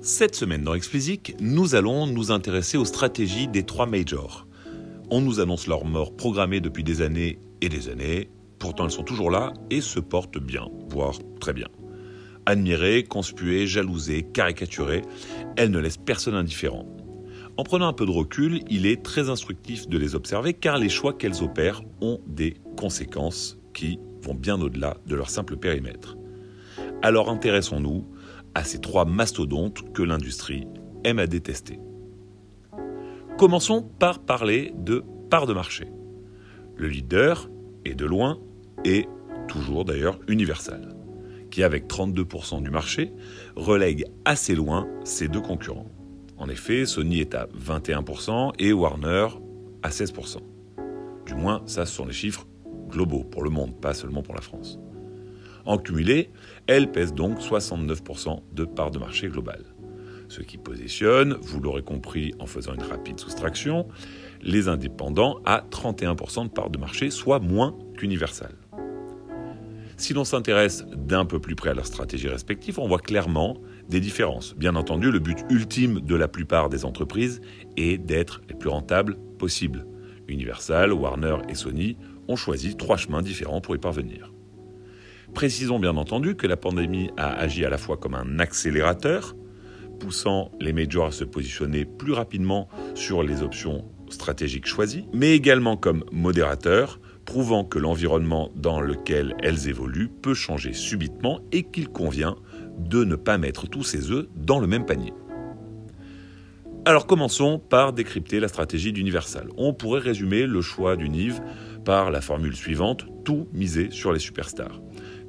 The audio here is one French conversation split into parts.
Cette semaine dans Explicit, nous allons nous intéresser aux stratégies des trois majors. On nous annonce leur mort programmée depuis des années et des années, pourtant elles sont toujours là et se portent bien, voire très bien. Admirées, conspuées, jalousées, caricaturées, elles ne laissent personne indifférent. En prenant un peu de recul, il est très instructif de les observer car les choix qu'elles opèrent ont des conséquences qui vont bien au-delà de leur simple périmètre. Alors intéressons-nous à ces trois mastodontes que l'industrie aime à détester. Commençons par parler de part de marché. Le leader est de loin et toujours d'ailleurs Universal, qui avec 32% du marché relègue assez loin ses deux concurrents. En effet, Sony est à 21% et Warner à 16%. Du moins, ça ce sont les chiffres globaux pour le monde, pas seulement pour la France. En cumulé, elle pèse donc 69% de part de marché globale. Ce qui positionne, vous l'aurez compris en faisant une rapide soustraction, les indépendants à 31% de part de marché, soit moins qu'Universal. Si l'on s'intéresse d'un peu plus près à leurs stratégies respectives, on voit clairement des différences. Bien entendu, le but ultime de la plupart des entreprises est d'être les plus rentables possibles. Universal, Warner et Sony ont choisi trois chemins différents pour y parvenir. Précisons bien entendu que la pandémie a agi à la fois comme un accélérateur, poussant les majors à se positionner plus rapidement sur les options stratégiques choisies, mais également comme modérateur, prouvant que l'environnement dans lequel elles évoluent peut changer subitement et qu'il convient de ne pas mettre tous ses œufs dans le même panier. Alors commençons par décrypter la stratégie d'Universal. On pourrait résumer le choix d'Univ par la formule suivante, tout miser sur les superstars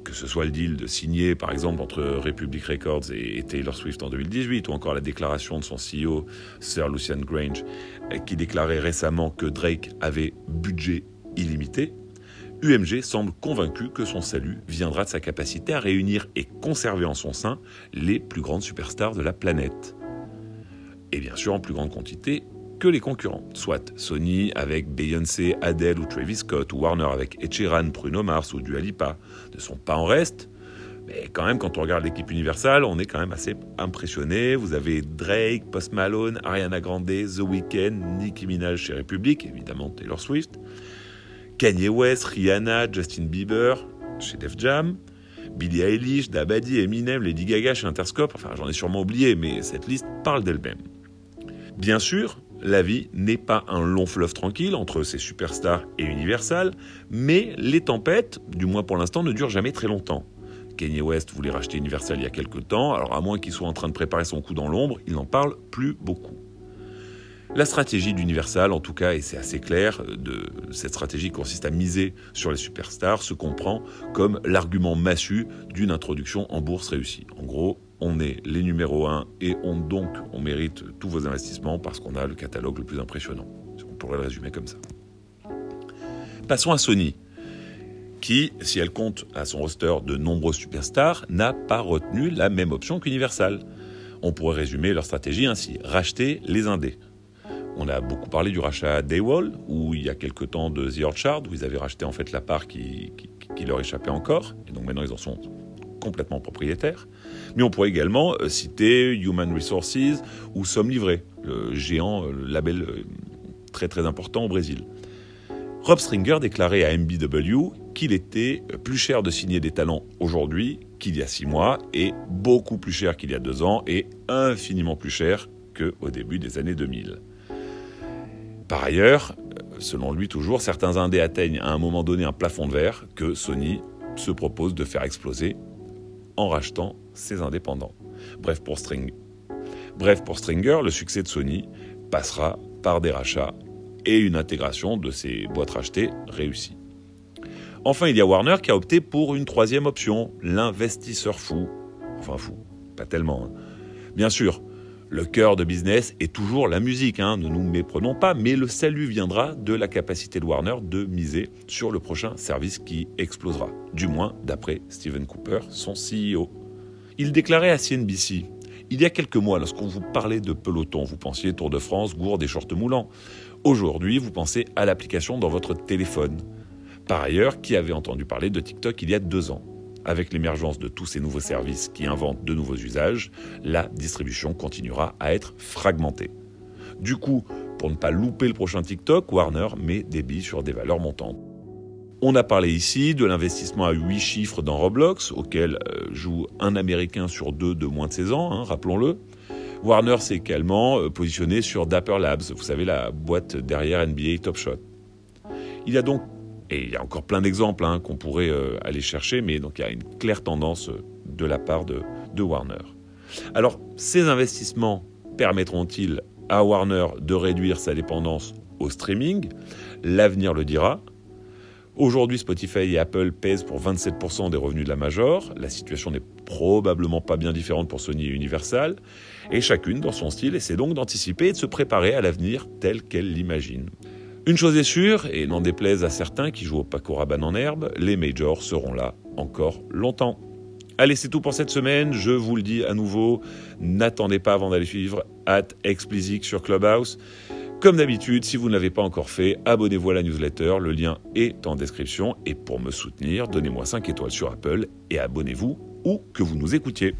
que ce soit le deal de signer par exemple entre Republic Records et Taylor Swift en 2018, ou encore la déclaration de son CEO, Sir Lucian Grange, qui déclarait récemment que Drake avait budget illimité, UMG semble convaincu que son salut viendra de sa capacité à réunir et conserver en son sein les plus grandes superstars de la planète. Et bien sûr en plus grande quantité que les concurrents, soit Sony avec Beyoncé, Adele ou Travis Scott, ou Warner avec Ed Bruno Mars ou Dua Lipa, ne sont pas en reste. Mais quand même, quand on regarde l'équipe universelle, on est quand même assez impressionné. Vous avez Drake, Post Malone, Ariana Grande, The Weeknd, Nicki Minaj chez Republic, évidemment Taylor Swift, Kanye West, Rihanna, Justin Bieber chez Def Jam, Billie Eilish, Dabadi, Eminem, Lady Gaga chez Interscope. Enfin, j'en ai sûrement oublié, mais cette liste parle d'elle-même. Bien sûr, la vie n'est pas un long fleuve tranquille entre ces superstars et Universal, mais les tempêtes, du moins pour l'instant, ne durent jamais très longtemps. Kanye West voulait racheter Universal il y a quelques temps, alors à moins qu'il soit en train de préparer son coup dans l'ombre, il n'en parle plus beaucoup. La stratégie d'Universal, en tout cas, et c'est assez clair, de, cette stratégie consiste à miser sur les superstars, se comprend comme l'argument massu d'une introduction en bourse réussie. En gros, on est les numéros 1 et on, donc on mérite tous vos investissements parce qu'on a le catalogue le plus impressionnant. On pourrait le résumer comme ça. Passons à Sony, qui, si elle compte à son roster de nombreux superstars, n'a pas retenu la même option qu'Universal. On pourrait résumer leur stratégie ainsi racheter les indés. On a beaucoup parlé du rachat d'Aywall, où il y a quelque temps de The Orchard, où ils avaient racheté en fait la part qui, qui leur échappait encore, et donc maintenant ils en sont complètement propriétaires. Mais on pourrait également euh, citer Human Resources ou Somme Livré, le géant le label euh, très très important au Brésil. Rob Stringer déclarait à MBW qu'il était plus cher de signer des talents aujourd'hui qu'il y a six mois et beaucoup plus cher qu'il y a deux ans et infiniment plus cher qu'au début des années 2000. Par ailleurs, selon lui toujours, certains indés atteignent à un moment donné un plafond de verre que Sony se propose de faire exploser en rachetant ses indépendants. Bref pour, Stringer, le succès de Sony passera par des rachats et une intégration de ces boîtes rachetées réussies. Enfin, il y a Warner qui a opté pour une troisième option, l'investisseur fou. Enfin fou, pas tellement. Hein. Bien sûr, le cœur de business est toujours la musique, hein, ne nous méprenons pas, mais le salut viendra de la capacité de Warner de miser sur le prochain service qui explosera, du moins d'après Steven Cooper, son CEO. Il déclarait à CNBC Il y a quelques mois, lorsqu'on vous parlait de peloton, vous pensiez Tour de France, gourde et short moulants. Aujourd'hui, vous pensez à l'application dans votre téléphone. Par ailleurs, qui avait entendu parler de TikTok il y a deux ans? Avec l'émergence de tous ces nouveaux services qui inventent de nouveaux usages, la distribution continuera à être fragmentée. Du coup, pour ne pas louper le prochain TikTok, Warner met des billes sur des valeurs montantes. On a parlé ici de l'investissement à 8 chiffres dans Roblox, auquel euh, joue un Américain sur deux de moins de 16 ans, hein, rappelons-le. Warner s'est également euh, positionné sur Dapper Labs, vous savez, la boîte derrière NBA Top Shot. Il y a donc, et il y a encore plein d'exemples hein, qu'on pourrait euh, aller chercher, mais donc il y a une claire tendance de la part de, de Warner. Alors, ces investissements permettront-ils à Warner de réduire sa dépendance au streaming? L'avenir le dira. Aujourd'hui, Spotify et Apple pèsent pour 27% des revenus de la major. La situation n'est probablement pas bien différente pour Sony et Universal. Et chacune, dans son style, essaie donc d'anticiper et de se préparer à l'avenir tel qu'elle l'imagine. Une chose est sûre, et n'en déplaise à certains qui jouent au Paco Rabanne en herbe, les majors seront là encore longtemps. Allez, c'est tout pour cette semaine. Je vous le dis à nouveau, n'attendez pas avant d'aller suivre at Explicit sur Clubhouse. Comme d'habitude, si vous ne l'avez pas encore fait, abonnez-vous à la newsletter, le lien est en description. Et pour me soutenir, donnez-moi 5 étoiles sur Apple et abonnez-vous où que vous nous écoutiez.